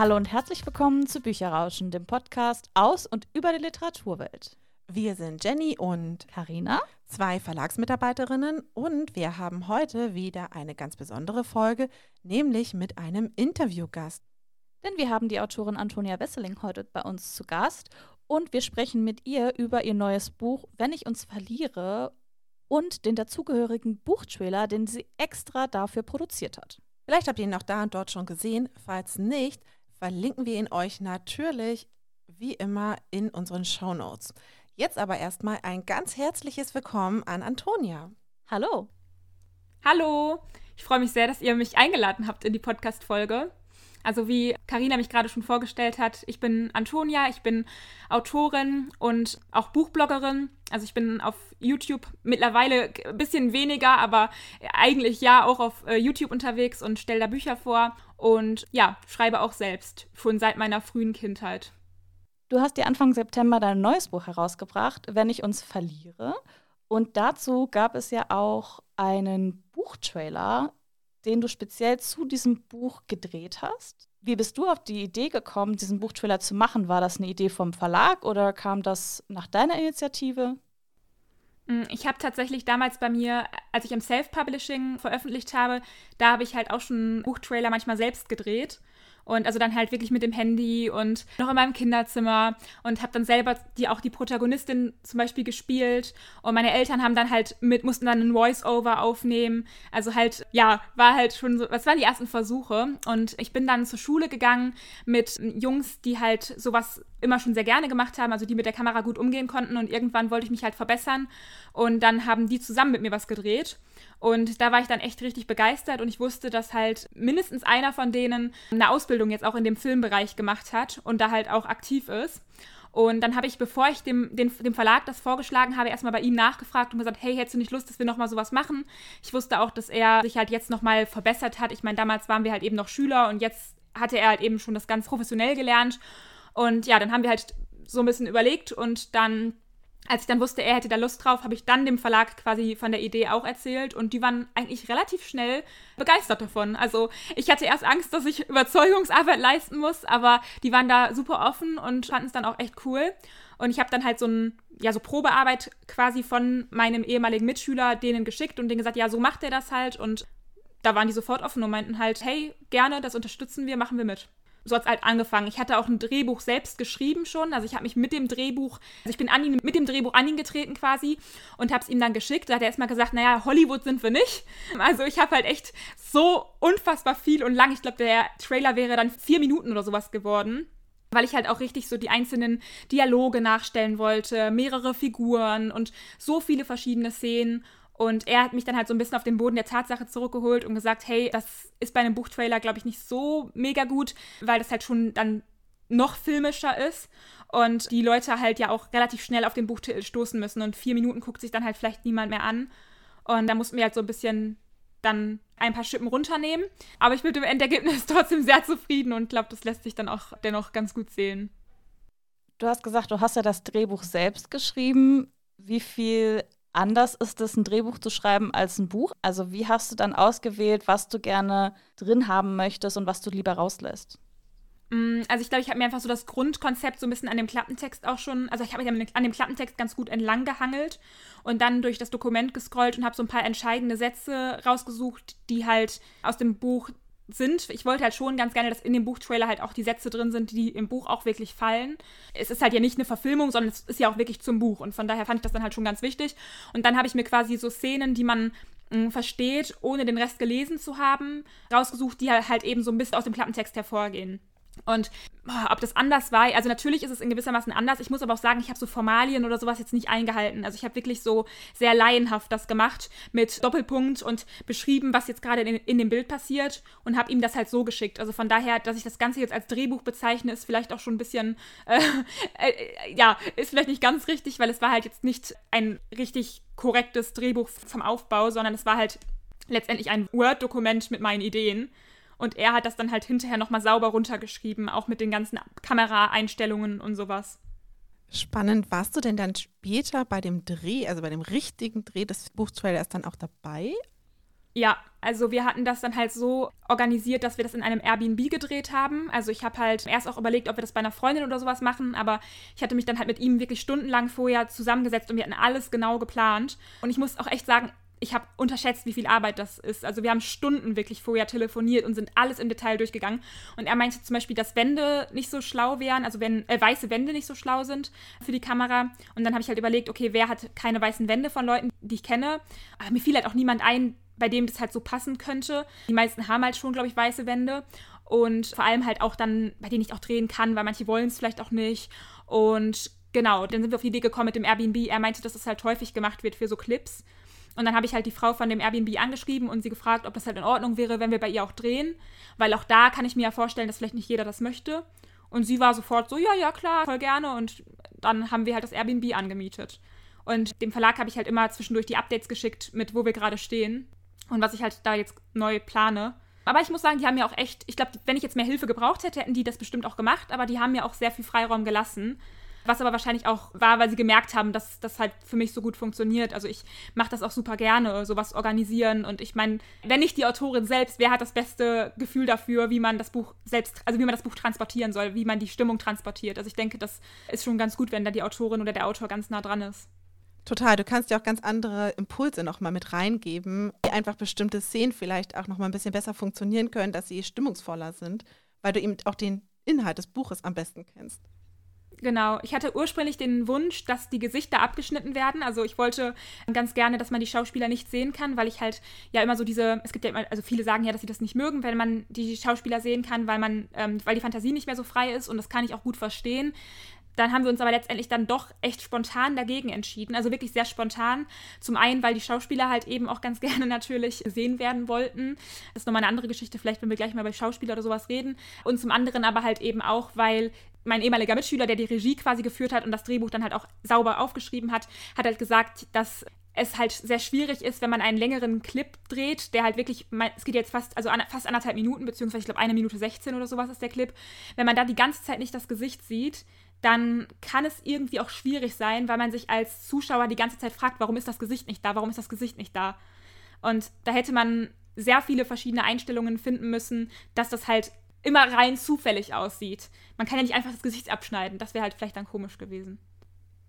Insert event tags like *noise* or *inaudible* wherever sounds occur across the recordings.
Hallo und herzlich willkommen zu Bücherrauschen, dem Podcast aus und über die Literaturwelt. Wir sind Jenny und Karina, zwei Verlagsmitarbeiterinnen und wir haben heute wieder eine ganz besondere Folge, nämlich mit einem Interviewgast. Denn wir haben die Autorin Antonia Wesseling heute bei uns zu Gast und wir sprechen mit ihr über ihr neues Buch Wenn ich uns verliere und den dazugehörigen Buchtrailer, den sie extra dafür produziert hat. Vielleicht habt ihr ihn auch da und dort schon gesehen. Falls nicht, verlinken wir ihn euch natürlich wie immer in unseren Show Notes. Jetzt aber erstmal ein ganz herzliches Willkommen an Antonia. Hallo. Hallo. Ich freue mich sehr, dass ihr mich eingeladen habt in die Podcast-Folge. Also wie Karina mich gerade schon vorgestellt hat, ich bin Antonia, ich bin Autorin und auch Buchbloggerin. Also ich bin auf YouTube mittlerweile ein bisschen weniger, aber eigentlich ja auch auf äh, YouTube unterwegs und stelle da Bücher vor und ja, schreibe auch selbst, schon seit meiner frühen Kindheit. Du hast dir Anfang September dein neues Buch herausgebracht, Wenn ich uns verliere. Und dazu gab es ja auch einen Buchtrailer, den du speziell zu diesem Buch gedreht hast. Wie bist du auf die Idee gekommen, diesen Buchtrailer zu machen? War das eine Idee vom Verlag oder kam das nach deiner Initiative? Mm, ich habe tatsächlich damals bei mir, als ich im Self-Publishing veröffentlicht habe, da habe ich halt auch schon Buchtrailer manchmal selbst gedreht. Und also dann halt wirklich mit dem Handy und noch in meinem Kinderzimmer und habe dann selber die auch die Protagonistin zum Beispiel gespielt. Und meine Eltern haben dann halt mit, mussten dann ein Voice-Over aufnehmen. Also halt, ja, war halt schon so, das waren die ersten Versuche. Und ich bin dann zur Schule gegangen mit Jungs, die halt sowas immer schon sehr gerne gemacht haben, also die mit der Kamera gut umgehen konnten. Und irgendwann wollte ich mich halt verbessern. Und dann haben die zusammen mit mir was gedreht. Und da war ich dann echt richtig begeistert und ich wusste, dass halt mindestens einer von denen eine Ausbildung jetzt auch in dem Filmbereich gemacht hat und da halt auch aktiv ist. Und dann habe ich, bevor ich dem, dem, dem Verlag das vorgeschlagen habe, erstmal bei ihm nachgefragt und gesagt, hey, hättest du nicht Lust, dass wir nochmal sowas machen? Ich wusste auch, dass er sich halt jetzt nochmal verbessert hat. Ich meine, damals waren wir halt eben noch Schüler und jetzt hatte er halt eben schon das ganz professionell gelernt. Und ja, dann haben wir halt so ein bisschen überlegt und dann als ich dann wusste, er hätte da Lust drauf, habe ich dann dem Verlag quasi von der Idee auch erzählt und die waren eigentlich relativ schnell begeistert davon. Also ich hatte erst Angst, dass ich *laughs* Überzeugungsarbeit leisten muss, aber die waren da super offen und fanden es dann auch echt cool. Und ich habe dann halt so ein ja, so Probearbeit quasi von meinem ehemaligen Mitschüler denen geschickt und denen gesagt, ja, so macht er das halt. Und da waren die sofort offen und meinten halt, hey, gerne, das unterstützen wir, machen wir mit so hat es halt angefangen. Ich hatte auch ein Drehbuch selbst geschrieben schon. Also ich habe mich mit dem Drehbuch, also ich bin an ihn, mit dem Drehbuch an ihn getreten quasi und habe es ihm dann geschickt. Da hat er erstmal gesagt, naja, Hollywood sind wir nicht. *laughs* Also ich habe halt echt so unfassbar viel und lang. Ich glaube, der Trailer wäre dann vier Minuten oder sowas geworden weil ich halt auch richtig so die einzelnen Dialoge nachstellen wollte, mehrere Figuren und so viele verschiedene Szenen. Und er hat mich dann halt so ein bisschen auf den Boden der Tatsache zurückgeholt und gesagt, hey, das ist bei einem Buchtrailer, glaube ich, nicht so mega gut, weil das halt schon dann noch filmischer ist und die Leute halt ja auch relativ schnell auf den Buchtitel stoßen müssen und vier Minuten guckt sich dann halt vielleicht niemand mehr an. Und da mussten wir halt so ein bisschen dann ein paar Schippen runternehmen. Aber ich bin im Endergebnis *laughs* trotzdem sehr zufrieden und glaube, das lässt sich dann auch dennoch ganz gut sehen. Du hast gesagt, du hast ja das Drehbuch selbst geschrieben. Wie viel anders ist es, ein Drehbuch zu schreiben als ein Buch? Also wie hast du dann ausgewählt, was du gerne drin haben möchtest und was du lieber rauslässt? Mm, also ich glaube, ich habe mir einfach so das Grundkonzept so ein bisschen an dem Klappentext auch schon, also ich habe mich an dem Klappentext ganz gut entlang gehangelt und dann durch das Dokument gescrollt und habe so ein paar entscheidende Sätze rausgesucht, die halt aus dem Buch sind. Ich wollte halt schon ganz gerne, dass in dem Buchtrailer halt auch die Sätze drin sind, die im Buch auch wirklich fallen. Es ist halt ja nicht eine Verfilmung, sondern es ist ja auch wirklich zum Buch. Und von daher fand ich das dann halt schon ganz wichtig. Und dann habe ich mir quasi so Szenen, die man mh, mm, versteht, ohne den Rest gelesen zu haben, rausgesucht, die halt eben so ein bisschen aus dem Klappentext hervorgehen. Und oh, ob das anders war, also natürlich ist es in gewissermaßen anders. Ich muss aber auch sagen, ich habe so Formalien oder sowas jetzt nicht eingehalten. Also ich habe wirklich so sehr laienhaft das gemacht mit Doppelpunkt und beschrieben, was jetzt gerade in, in, dem Bild passiert und habe ihm das halt so geschickt. Also von daher, dass ich das Ganze jetzt als Drehbuch bezeichne, ist vielleicht auch schon ein bisschen, äh, *laughs* äh, ja, ist vielleicht nicht ganz richtig, weil es war halt jetzt nicht ein richtig korrektes Drehbuch vom Aufbau, sondern es war halt letztendlich ein Word-Dokument mit meinen Ideen. Und er hat das dann halt hinterher nochmal sauber runtergeschrieben, auch mit den ganzen Kameraeinstellungen und sowas. Spannend. Warst du denn dann später bei dem Dreh, also bei dem richtigen Dreh des Buchtrailers dann auch dabei? Ja, also wir hatten das dann halt so organisiert, dass wir das in einem Airbnb gedreht haben. Also ich habe halt erst auch überlegt, ob wir das bei einer Freundin oder sowas machen, aber ich hatte mich dann halt mit ihm wirklich stundenlang vorher zusammengesetzt und wir hatten alles genau geplant. Und ich muss auch echt sagen, ich habe unterschätzt, wie viel Arbeit das ist. Also wir haben Stunden wirklich vorher telefoniert und sind alles im Detail durchgegangen. Und er meinte zum Beispiel, dass Wände nicht so schlau wären, also wenn äh, weiße Wände nicht so schlau sind für die Kamera. Und dann habe ich halt überlegt, okay, wer hat keine weißen Wände von Leuten, die ich kenne. Aber mir fiel halt auch niemand ein, bei dem das halt so passen könnte. Die meisten haben halt schon, glaube ich, weiße Wände. Und vor allem halt auch dann, bei denen ich auch drehen kann, weil manche wollen es vielleicht auch nicht. Und genau, dann sind wir auf die Idee gekommen mit dem Airbnb. Er meinte, dass es das halt häufig gemacht wird für so Clips. Und dann habe ich halt die Frau von dem Airbnb angeschrieben und sie gefragt, ob das halt in Ordnung wäre, wenn wir bei ihr auch drehen. Weil auch da kann ich mir ja vorstellen, dass vielleicht nicht jeder das möchte. Und sie war sofort so, ja, ja, klar, voll gerne. Und dann haben wir halt das Airbnb angemietet. Und dem Verlag habe ich halt immer zwischendurch die Updates geschickt, mit wo wir gerade stehen und was ich halt da jetzt neu plane. Aber ich muss sagen, die haben mir auch echt, ich glaube, wenn ich jetzt mehr Hilfe gebraucht hätte, hätten die das bestimmt auch gemacht, aber die haben mir auch sehr viel Freiraum gelassen. Was aber wahrscheinlich auch war, weil sie gemerkt haben, dass das halt für mich so gut funktioniert. Also ich mache das auch super gerne, sowas organisieren. Und ich meine, wenn nicht die Autorin selbst, wer hat das beste Gefühl dafür, wie man das Buch selbst, also wie man das Buch transportieren soll, wie man die Stimmung transportiert. Also ich denke, das ist schon ganz gut, wenn da die Autorin oder der Autor ganz nah dran ist. Total, du kannst ja auch ganz andere Impulse nochmal mit reingeben, die einfach bestimmte Szenen vielleicht auch nochmal ein bisschen besser funktionieren können, dass sie stimmungsvoller sind, weil du eben auch den Inhalt des Buches am besten kennst. Genau, ich hatte ursprünglich den Wunsch, dass die Gesichter abgeschnitten werden. Also ich wollte ganz gerne, dass man die Schauspieler nicht sehen kann, weil ich halt ja immer so diese, es gibt ja immer, also viele sagen ja, dass sie das nicht mögen, wenn man die Schauspieler sehen kann, weil man, ähm, weil die Fantasie nicht mehr so frei ist und das kann ich auch gut verstehen. Dann haben wir uns aber letztendlich dann doch echt spontan dagegen entschieden. Also wirklich sehr spontan. Zum einen, weil die Schauspieler halt eben auch ganz *laughs* gerne natürlich sehen werden wollten. Das ist nochmal eine andere Geschichte, vielleicht wenn wir gleich mal bei Schauspieler oder sowas reden. Und zum anderen aber halt eben auch, weil mein ehemaliger Mitschüler, der die Regie quasi geführt hat und das Drehbuch dann halt auch sauber aufgeschrieben hat, hat halt gesagt, dass es halt sehr schwierig ist, wenn man einen längeren Clip dreht, der halt wirklich, es geht jetzt fast, also fast anderthalb Minuten, beziehungsweise ich glaube eine Minute 16 oder sowas ist der Clip. Wenn man da die ganze Zeit nicht das Gesicht sieht, dann kann es irgendwie auch schwierig sein, weil man sich als Zuschauer die ganze Zeit fragt, warum ist das Gesicht nicht da, warum ist das Gesicht nicht da. Und da hätte man sehr viele verschiedene Einstellungen finden müssen, dass das halt immer rein zufällig aussieht. Man kann ja nicht einfach das Gesicht abschneiden, das wäre halt vielleicht dann komisch gewesen.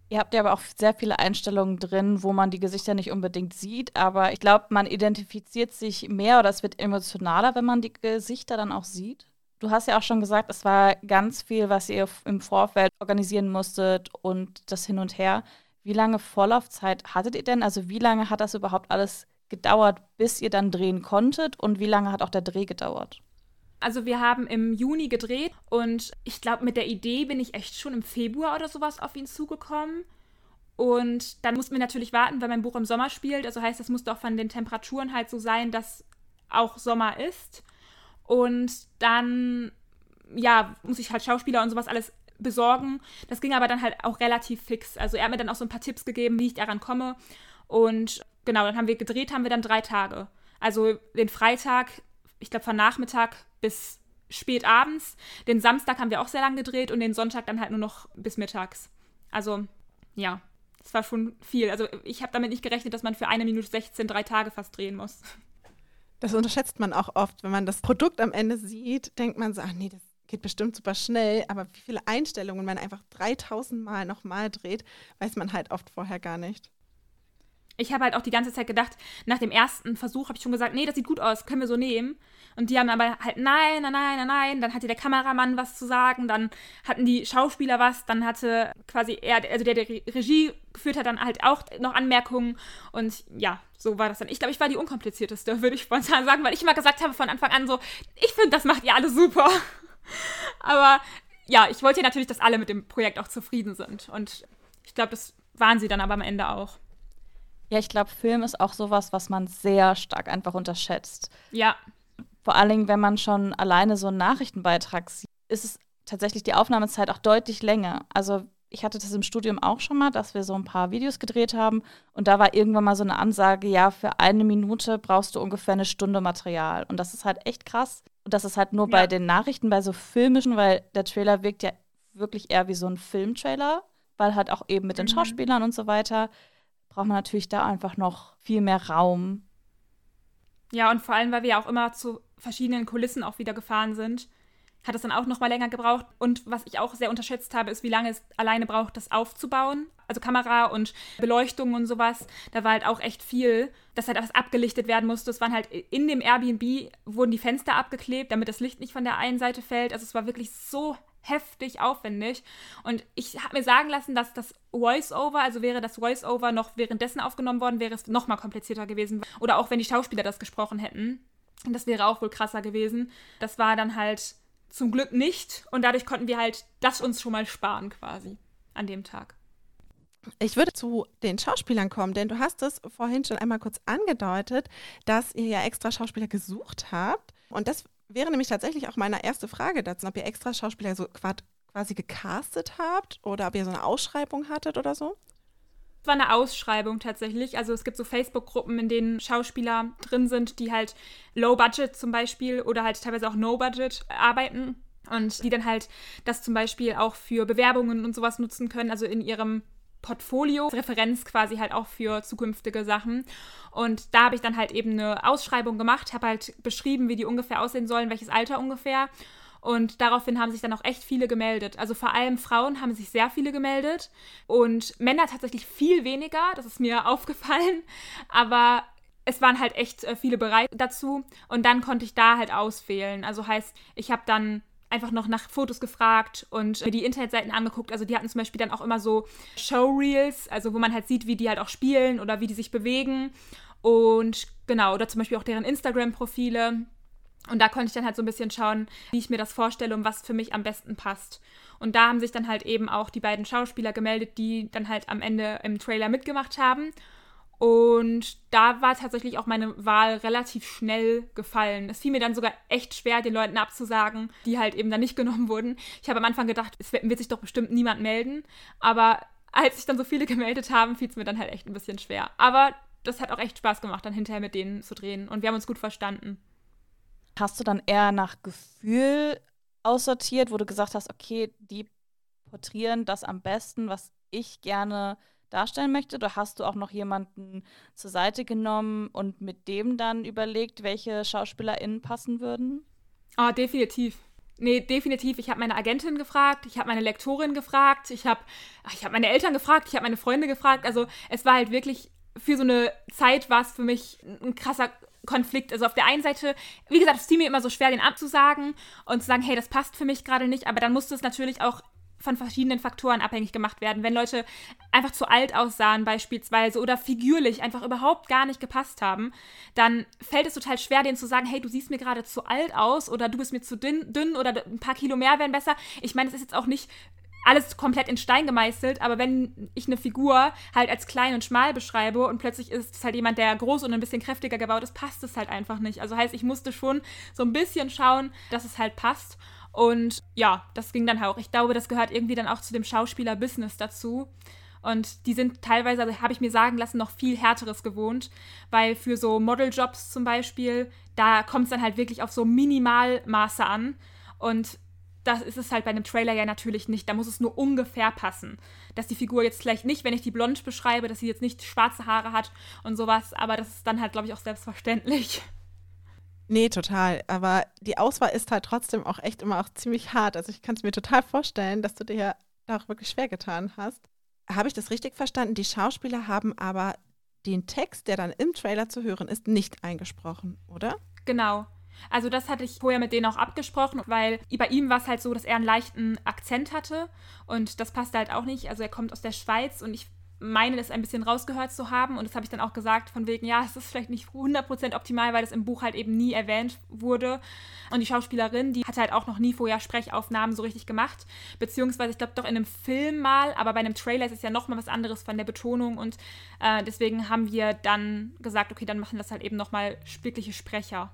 Ihr habt ja aber auch sehr viele Einstellungen drin, wo man die Gesichter nicht unbedingt sieht, aber ich glaube, man identifiziert sich mehr oder es wird emotionaler, wenn man die Gesichter dann auch sieht. Du hast ja auch schon gesagt, es war ganz viel, was ihr im Vorfeld organisieren musstet und das hin und her. Wie lange Vorlaufzeit hattet ihr denn? Also wie lange hat das überhaupt alles gedauert, bis ihr dann drehen konntet und wie lange hat auch der Dreh gedauert? Also wir haben im Juni gedreht und ich glaube, mit der Idee bin ich echt schon im Februar oder sowas auf ihn zugekommen. Und dann mussten wir natürlich warten, weil mein Buch im Sommer spielt. Also heißt, das musste auch von den Temperaturen halt so sein, dass auch Sommer ist. Und dann, ja, muss ich halt Schauspieler und sowas alles besorgen. Das ging aber dann halt auch relativ fix. Also er hat mir dann auch so ein paar Tipps gegeben, wie ich daran komme. Und genau, dann haben wir gedreht, haben wir dann drei Tage. Also den Freitag, ich glaube von Nachmittag bis spät abends. Den Samstag haben wir auch sehr lang gedreht und den Sonntag dann halt nur noch bis mittags. Also ja, das war schon viel. Also ich habe damit nicht gerechnet, dass man für eine Minute 16 drei Tage fast drehen muss. Das unterschätzt man auch oft, wenn man das Produkt am Ende sieht, denkt man so, ach nee, das geht bestimmt super schnell, aber wie viele Einstellungen man einfach 3000 Mal nochmal dreht, weiß man halt oft vorher gar nicht. Ich habe halt auch die ganze Zeit gedacht, nach dem ersten Versuch habe ich schon gesagt, nee, das sieht gut aus, können wir so nehmen. Und die haben aber halt, nein, nein, nein, nein. Dann hatte der Kameramann was zu sagen, dann hatten die Schauspieler was, dann hatte quasi er, also der, der Regie geführt hat, dann halt auch noch Anmerkungen. Und ja, so war das dann. Ich glaube, ich war die unkomplizierteste, würde ich spontan sagen, weil ich immer gesagt habe von Anfang an so, ich finde, das macht ihr alle super. *laughs* aber ja, ich wollte ja natürlich, dass alle mit dem Projekt auch zufrieden sind. Und ich glaube, das waren sie dann aber am Ende auch. Ja, ich glaube, Film ist auch sowas, was man sehr stark einfach unterschätzt. Ja. Vor allen Dingen, wenn man schon alleine so einen Nachrichtenbeitrag sieht, ist es tatsächlich die Aufnahmezeit auch deutlich länger. Also ich hatte das im Studium auch schon mal, dass wir so ein paar Videos gedreht haben und da war irgendwann mal so eine Ansage, ja, für eine Minute brauchst du ungefähr eine Stunde Material. Und das ist halt echt krass. Und das ist halt nur ja. bei den Nachrichten, bei so filmischen, weil der Trailer wirkt ja wirklich eher wie so ein Filmtrailer, weil halt auch eben mit den mhm. Schauspielern und so weiter braucht man natürlich da einfach noch viel mehr Raum Ja, und vor allem, weil wir ja auch immer zu verschiedenen Kulissen auch wieder gefahren sind, hat es dann auch noch mal länger gebraucht. Und was ich auch sehr unterschätzt habe, ist, wie lange es alleine braucht, das aufzubauen. Also Kamera und Beleuchtung und sowas. Da war halt auch echt viel, dass halt was abgelichtet werden musste. Es waren halt in dem Airbnb wurden die Fenster abgeklebt, damit das Licht nicht von der einen Seite fällt. Also es war wirklich so heftig aufwendig. Und ich habe mir sagen lassen, dass das Voice-Over, also wäre das Voice-Over noch währenddessen aufgenommen worden, wäre es noch mal komplizierter gewesen. Oder auch wenn die Schauspieler das gesprochen hätten. Das wäre auch wohl krasser gewesen. Das war dann halt zum Glück nicht. Und dadurch konnten wir halt das uns schon mal sparen quasi an dem Tag. Ich würde zu den Schauspielern kommen, denn du hast es vorhin schon einmal kurz angedeutet, dass ihr ja extra Schauspieler gesucht habt. Und das wäre nämlich tatsächlich auch meine erste Frage dazu, ob ihr extra Schauspieler so quasi gecastet habt oder ob ihr so eine Ausschreibung hattet oder so. Es war eine Ausschreibung tatsächlich. Also es gibt so Facebook-Gruppen, in denen Schauspieler drin sind, die halt Low Budget zum Beispiel oder halt teilweise auch No Budget arbeiten und die dann halt das zum Beispiel auch für Bewerbungen und sowas nutzen können, also in ihrem Portfolio, Referenz quasi halt auch für zukünftige Sachen. Und da habe ich dann halt eben eine Ausschreibung gemacht, habe halt beschrieben, wie die ungefähr aussehen sollen, welches Alter ungefähr. Und daraufhin haben sich dann auch echt viele gemeldet. Also vor allem Frauen haben sich sehr viele gemeldet und Männer tatsächlich viel weniger. Das ist mir *laughs* aufgefallen. Aber es waren halt echt äh, viele bereit dazu. Und dann konnte ich da halt auswählen. Also heißt, ich habe dann einfach noch nach Fotos gefragt und die Internetseiten angeguckt. Also die hatten zum Beispiel dann auch immer so Showreels, also wo man halt sieht, wie die halt auch spielen oder wie die sich bewegen. Und genau, oder zum Beispiel auch deren Instagram-Profile. Und da konnte ich dann halt so ein bisschen schauen, wie ich mir das vorstelle und was für mich am besten passt. Und da haben sich dann halt eben auch die beiden Schauspieler gemeldet, die dann halt am Ende im Trailer mitgemacht haben. Und da war tatsächlich auch meine Wahl relativ schnell gefallen. Es fiel mir dann sogar echt schwer, den Leuten abzusagen, die halt eben dann nicht *laughs* genommen wurden. Ich habe am Anfang gedacht, es wird sich doch bestimmt niemand melden. Aber als sich dann so viele *laughs* gemeldet haben, fiel es mir dann halt echt ein bisschen schwer. Aber das hat auch echt Spaß gemacht, dann hinterher mit denen zu drehen. Und wir haben uns gut verstanden. Hast du dann eher nach Gefühl aussortiert, wo du gesagt hast, okay, die porträtieren das am besten, was ich gerne darstellen möchte? Oder hast du auch noch jemanden zur Seite genommen und mit dem dann überlegt, welche SchauspielerInnen passen würden? Ah, definitiv. Nee, definitiv. Ich habe meine Agentin gefragt, ich habe meine Lektorin gefragt, ich habe ich hab meine Eltern gefragt, ich habe meine Freunde gefragt. Also es war halt wirklich, für so eine Zeit war es für mich ein krasser Konflikt. Also auf der einen Seite, wie gesagt, es fiel mir immer so schwer, den abzusagen und zu sagen, hey, das passt für mich gerade nicht, aber dann musste es natürlich auch von verschiedenen Faktoren abhängig gemacht werden. Wenn Leute einfach zu alt aussahen beispielsweise oder figürlich einfach überhaupt gar nicht gepasst haben, dann fällt es total schwer, denen zu sagen, hey, du siehst mir gerade zu alt aus oder du bist mir zu dünn, dünn oder ein paar Kilo mehr wären besser. Ich meine, es ist jetzt auch nicht alles komplett in Stein gemeißelt, aber wenn ich eine Figur halt als klein und schmal beschreibe und plötzlich ist es halt jemand, der groß und ein bisschen kräftiger gebaut ist, passt es halt einfach nicht. Also heißt, ich musste schon so ein bisschen schauen, dass es halt passt. Und ja, das ging dann auch. Ich glaube, das gehört irgendwie dann auch zu dem Schauspieler-Business dazu. Und die sind teilweise, also habe ich mir sagen lassen, noch viel härteres gewohnt, weil für so Modeljobs zum Beispiel, da kommt es dann halt wirklich auf so Minimalmaße an. Und das ist es halt bei einem Trailer ja natürlich nicht. Da muss es nur ungefähr passen. Dass die Figur jetzt vielleicht nicht, wenn ich die blond beschreibe, dass sie jetzt nicht schwarze Haare hat und sowas, aber das ist dann halt, glaube ich, auch selbstverständlich. Nee, total. Aber die Auswahl ist halt trotzdem auch echt immer auch ziemlich hart. Also ich kann es mir total vorstellen, dass du dir da auch wirklich schwer getan hast. Habe ich das richtig verstanden? Die Schauspieler haben aber den Text, der dann im Trailer zu hören ist, nicht eingesprochen, oder? Genau. Also das hatte ich vorher mit denen auch abgesprochen, weil bei ihm war es halt so, dass er einen leichten Akzent hatte und das passte halt auch nicht. Also er kommt aus der Schweiz und ich meinen, es ein bisschen rausgehört zu haben. Und das habe ich dann auch gesagt, von wegen, ja, es ist vielleicht nicht 100% optimal, weil das im Buch halt eben nie erwähnt wurde. Und die Schauspielerin, die hatte halt auch noch nie vorher Sprechaufnahmen so richtig gemacht. Beziehungsweise, ich glaube, doch in einem Film mal, aber bei einem Trailer ist es ja nochmal was anderes von der Betonung. Und äh, deswegen haben wir dann gesagt, okay, dann machen das halt eben nochmal wirkliche Sprecher.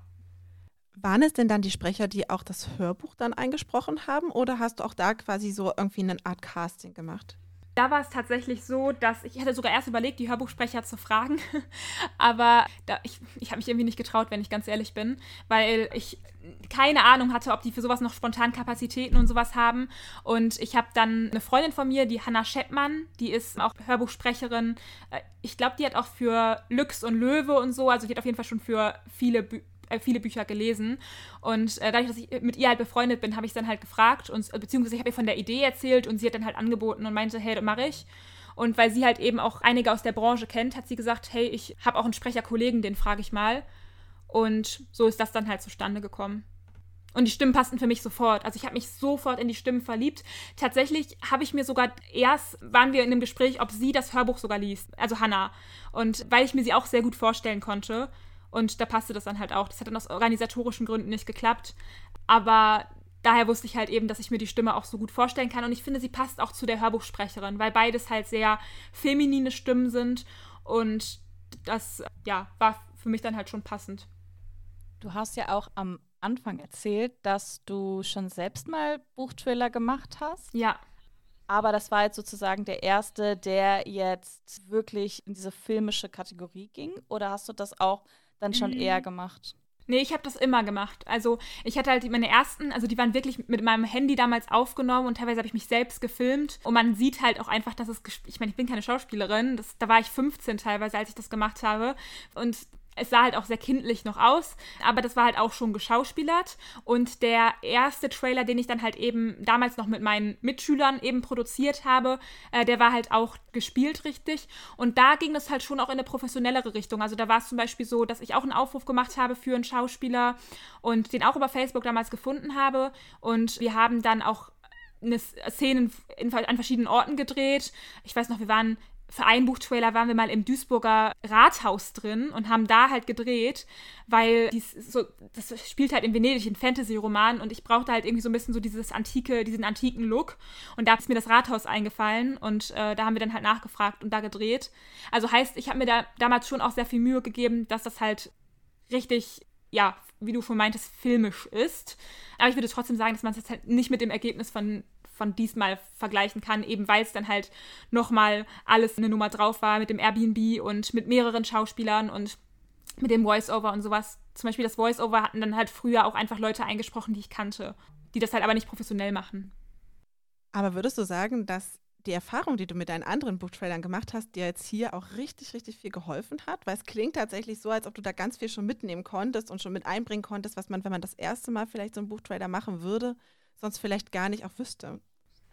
Waren es denn dann die Sprecher, die auch das Hörbuch dann eingesprochen haben? Oder hast du auch da quasi so irgendwie eine Art Casting gemacht? Da war es tatsächlich so, dass ich hatte sogar erst überlegt, die Hörbuchsprecher zu fragen, *laughs* aber da, ich, ich habe mich irgendwie nicht getraut, wenn ich ganz ehrlich bin, weil ich keine Ahnung hatte, ob die für sowas noch spontan Kapazitäten und sowas haben. Und ich habe dann eine Freundin von mir, die Hannah Scheppmann, die ist auch Hörbuchsprecherin. Äh, ich glaube, die hat auch für Lux und Löwe und so, also die hat auf jeden Fall schon für viele Bücher äh, viele Bücher gelesen. Und äh, dadurch, dass ich mit ihr halt befreundet bin, habe ich dann halt gefragt und beziehungsweise ich habe ihr von der Idee erzählt und sie hat dann halt angeboten und meinte, hey, das mache ich. Und weil sie halt eben auch einige aus der Branche kennt, hat sie gesagt, hey, ich habe auch einen Sprecherkollegen, den frage ich mal. Und so ist das dann halt zustande gekommen. Und die Stimmen passten für mich sofort. Also ich habe mich sofort in die Stimmen verliebt. Tatsächlich habe ich mir sogar erst, waren wir in einem Gespräch, ob sie das Hörbuch sogar liest, also Hannah. Und weil ich mir sie auch sehr gut vorstellen konnte, und da passte das dann halt auch. Das hat dann aus organisatorischen Gründen nicht geklappt. Aber daher wusste ich halt eben, dass ich mir die Stimme auch so gut vorstellen kann. Und ich finde, sie passt auch zu der Hörbuchsprecherin, weil beides halt sehr feminine Stimmen sind. Und das, ja, war für mich dann halt schon passend. Du hast ja auch am Anfang erzählt, dass du schon selbst mal Buchtrailer gemacht hast. Ja. Aber das war jetzt sozusagen der erste, der jetzt wirklich in diese filmische Kategorie ging. Oder hast du das auch dann schon mhm. eher gemacht? Nee, ich habe das immer gemacht. Also ich hatte halt meine ersten, also die waren wirklich mit meinem Handy damals aufgenommen und teilweise habe ich mich selbst gefilmt. Und man sieht halt auch einfach, dass es, ich meine, ich bin keine Schauspielerin, das, da war ich 15 teilweise, als ich das gemacht habe. Und es sah halt auch sehr kindlich noch aus, aber das war halt auch schon geschauspielert. Und der erste Trailer, den ich dann halt eben damals noch mit meinen Mitschülern eben produziert habe, äh, der war halt auch gespielt richtig. Und da ging es halt schon auch in eine professionellere Richtung. Also da war es zum Beispiel so, dass ich auch einen Aufruf gemacht habe für einen Schauspieler und den auch über Facebook damals gefunden habe. Und wir haben dann auch eine Szene an verschiedenen Orten gedreht. Ich weiß noch, wir waren für einen Buchtrailer waren wir mal im Duisburger Rathaus drin und haben da halt gedreht, weil dies so, das spielt halt in Venedig, ein Fantasy-Roman und ich brauchte halt irgendwie so ein bisschen so dieses antike, diesen antiken Look und da ist mir das Rathaus eingefallen und äh, da haben wir dann halt nachgefragt und da gedreht. Also heißt, ich habe mir da damals schon auch sehr viel Mühe gegeben, dass das halt richtig, ja, wie du schon meintest, filmisch ist. Aber ich würde trotzdem sagen, dass man es jetzt halt nicht mit dem Ergebnis von von diesmal vergleichen kann, eben weil es dann halt nochmal alles eine Nummer drauf war mit dem Airbnb und mit mehreren Schauspielern und mit dem Voice-Over und sowas. Zum Beispiel das Voice-Over hatten dann halt früher auch einfach Leute eingesprochen, die ich kannte, die das halt aber nicht professionell machen. Aber würdest du sagen, dass die Erfahrung, die du mit deinen anderen Buchtrailern gemacht hast, dir jetzt hier auch richtig, richtig viel geholfen hat? Weil es klingt tatsächlich so, als ob du da ganz viel schon mitnehmen konntest und schon mit einbringen konntest, was man, wenn man das erste Mal vielleicht so einen Buchtrailer machen würde, sonst vielleicht gar nicht auch wüsste.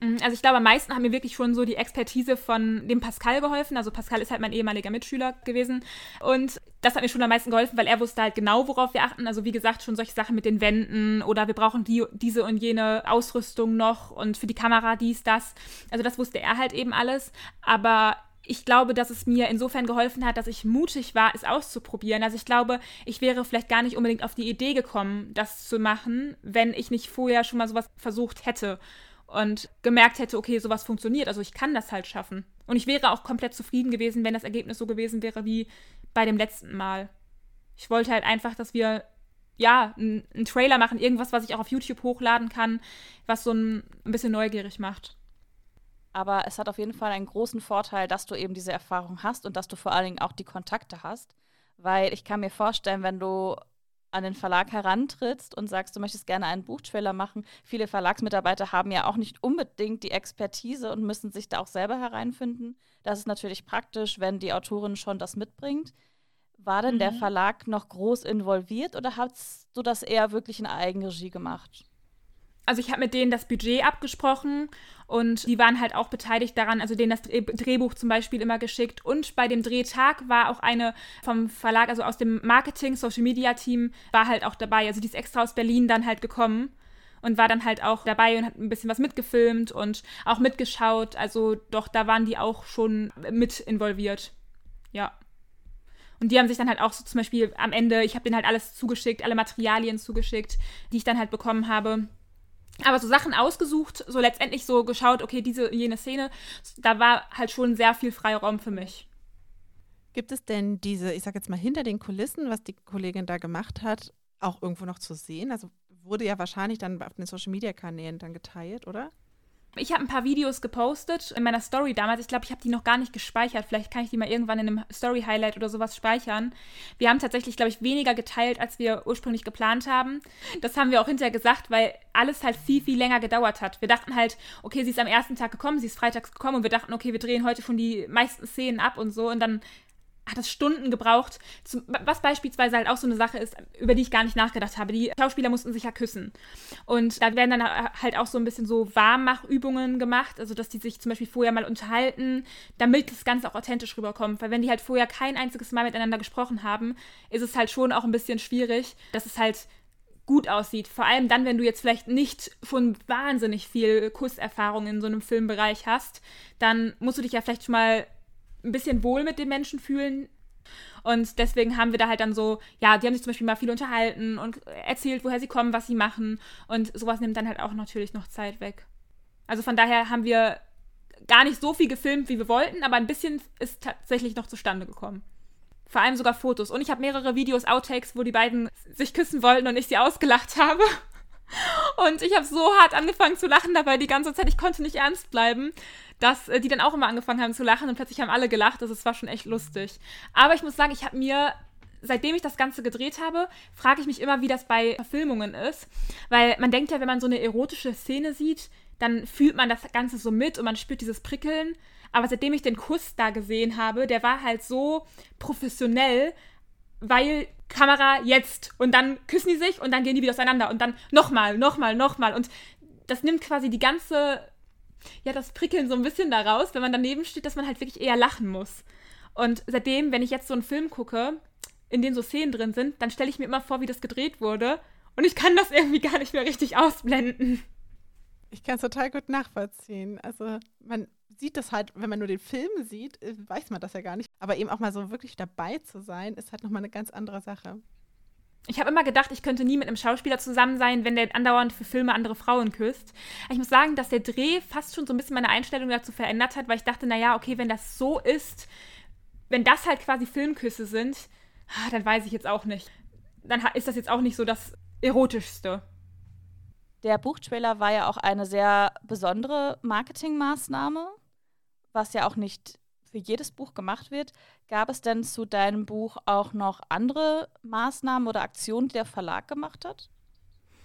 Mhm, also ich glaube, am meisten haben mir wirklich schon so die Expertise von dem Pascal geholfen. Also Pascal ist halt mein ehemaliger Mitschüler gewesen. Und das hat mir schon am meisten geholfen, weil er wusste halt genau, worauf wir achten. Also wie gesagt, schon solche Sachen mit den Wänden oder wir brauchen die, diese und jene Ausrüstung noch und für die Kamera dies, das. Also das wusste er halt eben alles. Aber ich glaube, dass es mir insofern geholfen hat, dass ich mutig war, es auszuprobieren. Also ich glaube, ich wäre vielleicht gar nicht unbedingt auf die Idee gekommen, das zu machen, wenn ich nicht vorher schon mal sowas versucht hätte und gemerkt hätte, okay, sowas funktioniert, also ich kann das halt schaffen. Und ich wäre auch komplett zufrieden gewesen, wenn das Ergebnis so gewesen wäre wie bei dem letzten Mal. Ich wollte halt einfach, dass wir ja, einen Trailer machen, irgendwas, was ich auch auf YouTube hochladen kann, was so ein, ein bisschen neugierig macht. Aber es hat auf jeden Fall einen großen Vorteil, dass du eben diese Erfahrung hast und dass du vor allen Dingen auch die Kontakte hast. Weil ich kann mir vorstellen, wenn du an den Verlag herantrittst und sagst, du möchtest gerne einen Buchtrailer machen. Viele Verlagsmitarbeiter haben ja auch nicht unbedingt die Expertise und müssen sich da auch selber hereinfinden. Das ist natürlich praktisch, wenn die Autorin schon das mitbringt. War denn mhm. der Verlag noch groß involviert oder hast du das eher wirklich in Eigenregie gemacht? Also ich habe mit denen das Budget abgesprochen und die waren halt auch beteiligt daran, also denen das Drehbuch zum Beispiel immer geschickt. Und bei dem Drehtag war auch eine vom Verlag, also aus dem Marketing, Social Media Team, war halt auch dabei. Also die ist extra aus Berlin dann halt gekommen und war dann halt auch dabei und hat ein bisschen was mitgefilmt und auch mitgeschaut. Also doch, da waren die auch schon mit involviert. Ja. Und die haben sich dann halt auch so zum Beispiel am Ende, ich habe denen halt alles zugeschickt, alle Materialien zugeschickt, die ich dann halt bekommen habe aber so Sachen ausgesucht, so letztendlich so geschaut, okay, diese, jene Szene, da war halt schon sehr viel Freiraum für mich. Gibt es denn diese, ich sag jetzt mal, hinter den Kulissen, was die Kollegin da gemacht hat, auch irgendwo noch zu sehen? Also wurde ja wahrscheinlich dann auf den Social Media Kanälen dann geteilt, oder? Ich habe ein paar Videos gepostet in meiner Story damals. Ich glaube, ich habe die noch gar nicht gespeichert. Vielleicht kann ich die mal irgendwann in einem Story-Highlight oder sowas speichern. Wir haben tatsächlich, glaube ich, weniger geteilt, als wir ursprünglich geplant haben. Das haben wir auch hinterher gesagt, weil alles halt viel, viel länger gedauert hat. Wir dachten halt, okay, sie ist am ersten Tag gekommen, sie ist freitags gekommen und wir dachten, okay, wir drehen heute schon die meisten Szenen ab und so. Und dann hat es Stunden gebraucht, zum, was beispielsweise halt auch so eine Sache ist, über die ich gar nicht nachgedacht habe. Die Schauspieler mussten sich ja küssen. Und da werden dann halt auch so ein bisschen so Warmmachübungen gemacht, also dass die sich zum Beispiel vorher mal unterhalten, damit das Ganze auch authentisch rüberkommt. Weil wenn die halt vorher kein einziges Mal miteinander gesprochen haben, ist es halt schon auch ein bisschen schwierig, dass es halt gut aussieht. Vor allem dann, wenn du jetzt vielleicht nicht schon wahnsinnig viel Kusserfahrung in so einem Filmbereich hast, dann musst du dich ja vielleicht schon mal ein bisschen wohl mit den Menschen fühlen. Und deswegen haben wir da halt dann so, ja, die haben sich zum Beispiel mal viel unterhalten und erzählt, woher sie kommen, was sie machen. Und sowas nimmt dann halt auch natürlich noch Zeit weg. Also von daher haben wir gar nicht so viel gefilmt, wie wir wollten, aber ein bisschen ist tatsächlich noch zustande gekommen. Vor allem sogar Fotos. Und ich habe mehrere Videos, Outtakes, wo die beiden sich küssen wollten und ich sie ausgelacht *laughs* habe. Und ich habe so hart angefangen zu lachen dabei die ganze Zeit. Ich konnte nicht ernst bleiben, dass äh, die dann auch immer angefangen haben zu lachen und plötzlich haben alle gelacht. Also es war schon echt lustig. Aber ich muss sagen, ich habe mir seitdem ich das Ganze gedreht habe, frage ich mich immer, wie das bei Verfilmungen ist. Weil man denkt ja, wenn man so eine erotische Szene sieht, dann fühlt man das Ganze so mit und man spürt dieses Prickeln. Aber seitdem ich den Kuss da gesehen habe, der war halt so professionell, weil Kamera jetzt und dann küssen die sich und dann gehen die wieder auseinander und dann nochmal, nochmal, nochmal und das nimmt quasi die ganze, ja, das Prickeln so ein bisschen daraus, wenn man daneben steht, dass man halt wirklich eher lachen muss. Und seitdem, wenn ich jetzt so einen Film gucke, in dem so Szenen drin sind, dann stelle ich mir immer vor, wie das gedreht wurde und ich kann das irgendwie gar nicht mehr richtig ausblenden. Ich kann es total gut nachvollziehen. Also man sieht das halt, wenn man nur den Film sieht, äh, weiß man das ja gar nicht. Aber eben auch mal so wirklich dabei zu sein, ist halt nochmal eine ganz andere Sache. Ich habe immer gedacht, ich könnte nie mit einem Schauspieler zusammen sein, wenn der andauernd für Filme andere Frauen küsst. Ich muss sagen, dass der Dreh fast schon so ein bisschen meine Einstellung dazu verändert hat, weil ich dachte, naja, okay, wenn das so ist, wenn das halt quasi Filmküsse sind, ah, dann weiß ich jetzt auch nicht. Dann ist das jetzt auch nicht so das Erotischste. Der Buchtrailer war ja auch eine sehr besondere Marketingmaßnahme was ja auch nicht für jedes Buch gemacht wird. Gab es denn zu deinem Buch auch noch andere Maßnahmen oder Aktionen, die der Verlag gemacht hat?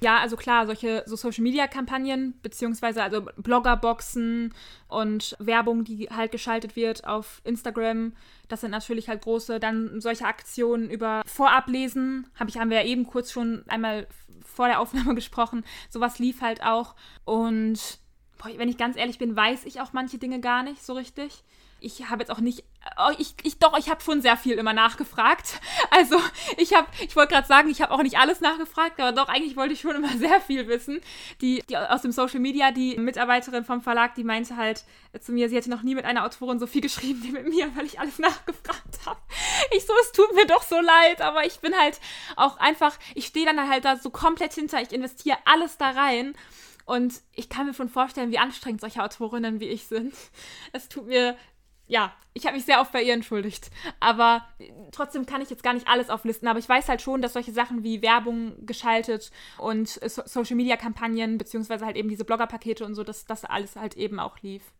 Ja, also klar, solche so Social Media Kampagnen, beziehungsweise also Bloggerboxen und Werbung, die halt geschaltet wird auf Instagram, das sind natürlich halt große. Dann solche Aktionen über Vorablesen, hab ich, haben wir ja eben kurz schon einmal vor der Aufnahme *laughs* gesprochen. Sowas lief halt auch. Und boah, wenn ich ganz ehrlich bin, weiß ich auch manche Dinge gar nicht so richtig. Ich habe jetzt auch nicht, oh, ich, ich doch, ich habe schon sehr viel immer nachgefragt. *laughs* Also ich habe, ich wollte gerade sagen, ich habe auch nicht alles nachgefragt, aber doch, eigentlich wollte ich schon immer *laughs* sehr viel wissen. Die, die aus dem Social Media, die Mitarbeiterin vom Verlag, die meinte halt zu mir, sie hätte noch nie mit einer Autorin so viel *laughs* geschrieben wie mit mir, weil ich alles nachgefragt habe. Ich so, es tut mir doch so leid, aber ich bin halt auch einfach, ich stehe dann halt da so komplett hinter, ich investiere alles da rein. Und ich kann mir schon vorstellen, wie anstrengend solche Autorinnen wie ich sind. Es tut mir, ja, ich habe mich sehr oft bei ihr entschuldigt. Aber trotzdem kann ich jetzt gar nicht alles auflisten. Aber ich weiß halt schon, dass solche Sachen wie Werbung geschaltet und so Social Media Kampagnen, beziehungsweise halt eben diese Bloggerpakete und so, dass das alles halt eben auch lief.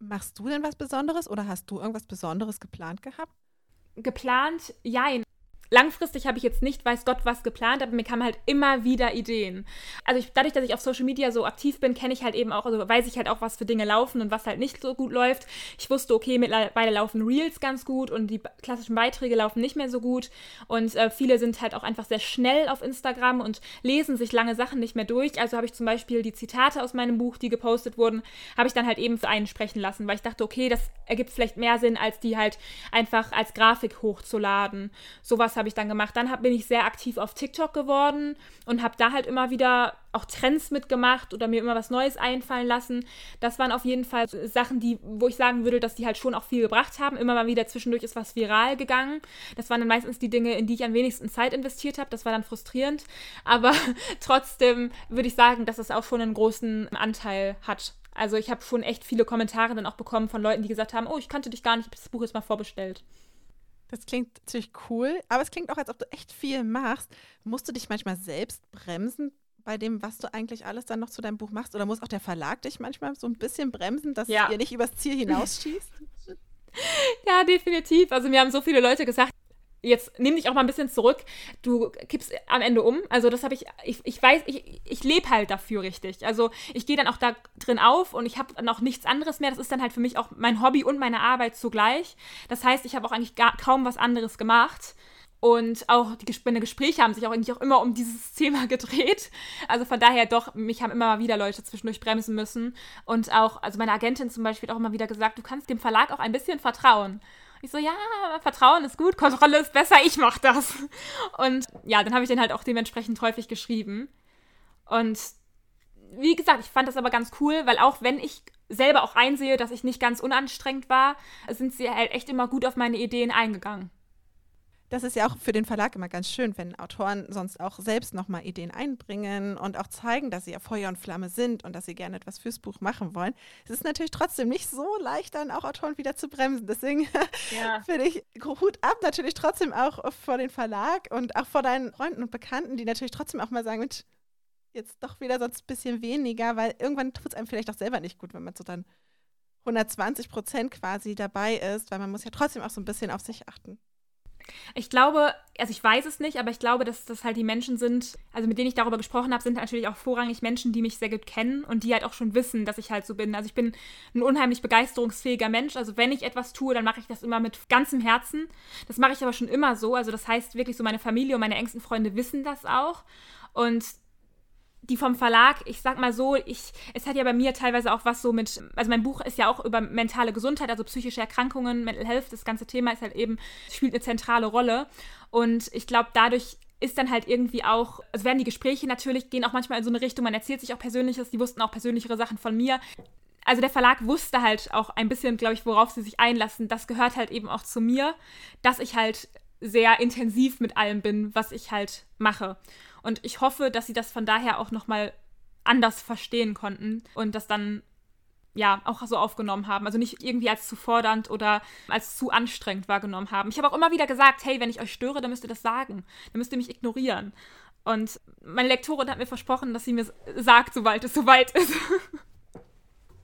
Machst du denn was Besonderes oder hast du irgendwas Besonderes geplant gehabt? Geplant, jein langfristig habe ich jetzt nicht, weiß Gott, was geplant, aber mir kamen halt immer wieder Ideen. Also ich, dadurch, dass ich auf Social Media so aktiv bin, kenne ich halt eben auch, also weiß ich halt auch, was für Dinge laufen und was halt nicht so gut läuft. Ich wusste, okay, mittlerweile laufen Reels ganz gut und die klassischen Beiträge laufen nicht mehr so gut. Und äh, viele sind halt auch einfach sehr schnell auf Instagram und lesen sich lange Sachen nicht mehr durch. Also habe ich zum Beispiel die Zitate aus meinem Buch, die gepostet wurden, habe ich dann halt eben für einen sprechen lassen, weil ich dachte, okay, das ergibt vielleicht mehr Sinn, als die halt einfach als Grafik hochzuladen. Sowas habe habe ich dann gemacht. Dann hab, bin ich sehr aktiv auf TikTok geworden und habe da halt immer wieder auch Trends mitgemacht oder mir immer was Neues einfallen lassen. Das waren auf jeden Fall Sachen, die, wo ich sagen würde, dass die halt schon auch viel gebracht haben. Immer mal wieder zwischendurch ist was viral gegangen. Das waren dann meistens die Dinge, in die ich am wenigsten Zeit investiert habe. Das war dann frustrierend. Aber *laughs* trotzdem würde ich sagen, dass es auch schon einen großen Anteil hat. Also ich habe schon echt viele Kommentare dann auch bekommen von Leuten, die gesagt haben, oh, ich kannte dich gar nicht, das Buch ist mal vorbestellt. Das klingt natürlich cool, aber es klingt auch, als ob du echt viel machst. Musst du dich manchmal selbst bremsen bei dem, was du eigentlich alles dann noch zu deinem Buch machst? Oder muss auch der Verlag dich manchmal so ein bisschen bremsen, dass ja. ihr nicht übers Ziel hinausschießt? *laughs* ja, definitiv. Also mir haben so viele Leute gesagt, jetzt nimm dich auch mal ein bisschen zurück. Du kippst am Ende um. Also das habe ich, ich, ich weiß, ich, ich lebe halt dafür richtig. Also ich gehe dann auch da drin auf und ich habe dann auch nichts anderes mehr. Das ist dann halt für mich auch mein Hobby und meine Arbeit zugleich. Das heißt, ich habe auch eigentlich gar, kaum was anderes gemacht. Und auch die, meine Gespräche haben sich auch eigentlich auch immer um dieses *laughs* Thema gedreht. Also von daher doch, mich haben immer mal wieder Leute zwischendurch bremsen müssen. Und auch, also meine Agentin zum Beispiel hat auch immer wieder gesagt, du kannst dem Verlag auch ein bisschen vertrauen. Ich so, ja, Vertrauen ist gut, Kontrolle ist besser, ich mach das. Und ja, dann habe ich den halt auch dementsprechend häufig geschrieben. Und wie gesagt, ich fand das aber ganz cool, weil auch wenn ich selber auch einsehe, dass ich nicht ganz unanstrengend war, sind sie halt echt immer gut auf meine Ideen eingegangen das ist ja auch für den Verlag immer ganz schön, wenn Autoren sonst auch selbst nochmal Ideen einbringen und auch zeigen, dass sie ja Feuer und Flamme sind und dass sie gerne etwas fürs Buch machen wollen. Es ist natürlich trotzdem nicht so leicht, dann auch Autoren wieder zu bremsen. Deswegen *laughs* ja. finde ich Hut ab natürlich trotzdem auch vor den Verlag und auch vor deinen Freunden und Bekannten, die natürlich trotzdem auch mal sagen, Mensch, jetzt doch wieder sonst ein bisschen weniger, weil irgendwann tut es einem vielleicht auch selber nicht gut, wenn man so dann 120 Prozent quasi dabei ist, weil man muss ja trotzdem auch so ein bisschen auf sich achten. Ich glaube, also ich weiß es nicht, aber ich glaube, dass das halt die Menschen sind, also mit denen ich darüber gesprochen habe, sind natürlich auch vorrangig Menschen, die mich sehr gut kennen und die halt auch schon wissen, dass ich halt so bin. Also ich bin ein unheimlich begeisterungsfähiger Mensch. Also wenn ich etwas tue, dann mache ich das immer mit ganzem Herzen. Das mache ich aber schon immer so. Also das heißt wirklich so, meine Familie und meine engsten Freunde wissen das auch. Und die vom Verlag, ich sag mal so, ich, es hat ja bei mir teilweise auch was so mit, also mein Buch ist ja auch über mentale Gesundheit, also psychische Erkrankungen, Mental Health, das ganze Thema ist halt eben, spielt eine zentrale Rolle. Und ich glaube, dadurch ist dann halt irgendwie auch, also werden die Gespräche natürlich, gehen auch manchmal in so eine Richtung, man erzählt sich auch Persönliches, die wussten auch persönlichere Sachen von mir. Also der Verlag wusste halt auch ein bisschen, glaube ich, worauf sie sich einlassen. Das gehört halt eben auch zu mir, dass ich halt sehr intensiv mit allem bin, was ich halt mache. Und ich hoffe, dass sie das von daher auch nochmal anders verstehen konnten und das dann ja auch so aufgenommen haben. Also nicht irgendwie als zu fordernd oder als zu anstrengend wahrgenommen haben. Ich habe auch immer wieder gesagt, hey, wenn ich euch störe, dann müsst ihr das sagen. Dann müsst ihr mich ignorieren. Und meine Lektorin hat mir versprochen, dass sie mir sagt, sobald es soweit ist.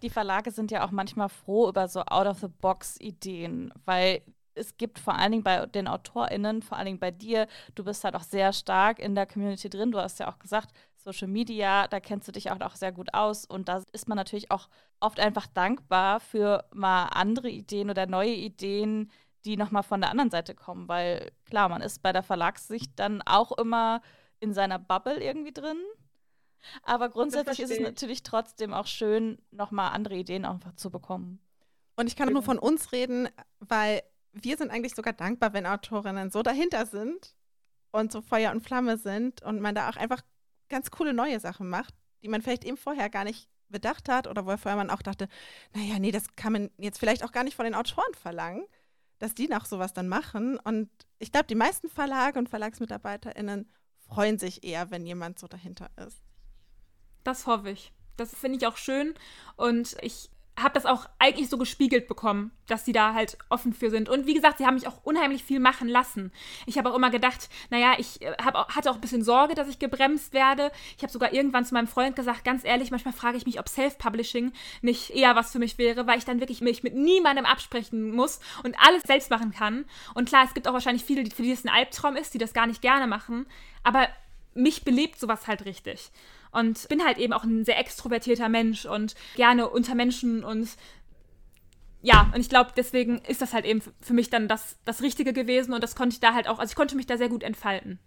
Die Verlage sind ja auch manchmal froh über so Out-of-the-Box-Ideen, weil es gibt vor allen Dingen bei den AutorInnen, vor allen Dingen bei dir, du bist halt auch sehr stark in der Community drin. Du hast ja auch gesagt, Social Media, da kennst du dich auch, auch sehr gut aus. Und da ist man natürlich auch oft einfach dankbar für mal andere Ideen oder neue Ideen, die nochmal von der anderen Seite kommen. Weil klar, man ist bei der Verlagssicht dann auch immer in seiner Bubble irgendwie drin. Aber grundsätzlich ist es natürlich trotzdem auch schön, nochmal andere Ideen einfach zu bekommen. Und ich kann nur von uns reden, weil wir sind eigentlich sogar dankbar, wenn Autorinnen so dahinter sind und so Feuer und Flamme sind und man da auch einfach ganz coole neue Sachen macht, die man vielleicht eben vorher gar nicht bedacht hat oder wo vorher man auch dachte, naja, nee, das kann man jetzt vielleicht auch gar nicht von den Autoren verlangen, dass die noch sowas dann machen. Und ich glaube, die meisten Verlage und VerlagsmitarbeiterInnen freuen sich eher, wenn jemand so dahinter ist. Das hoffe ich. Das finde ich auch schön. Und ich habe das auch eigentlich so gespiegelt bekommen, dass sie da halt offen für sind. Und wie gesagt, sie haben mich auch unheimlich viel machen lassen. Ich habe auch immer gedacht, naja, ich äh, hab, hatte auch ein bisschen Sorge, dass ich gebremst werde. Ich habe sogar irgendwann zu meinem Freund gesagt, ganz ehrlich, manchmal frage ich mich, ob Self-Publishing nicht eher was für mich wäre, weil ich dann wirklich mich mit niemandem absprechen muss und alles selbst machen kann. Und klar, es gibt auch wahrscheinlich viele, für die das ein Albtraum ist, die das gar nicht gerne machen. Aber mich belebt sowas halt richtig. Und bin halt eben auch ein sehr extrovertierter Mensch und gerne unter Menschen und ja, und ich glaube, deswegen ist das halt eben für mich dann das, das Richtige gewesen und das konnte ich da halt auch, also ich konnte mich da sehr gut entfalten.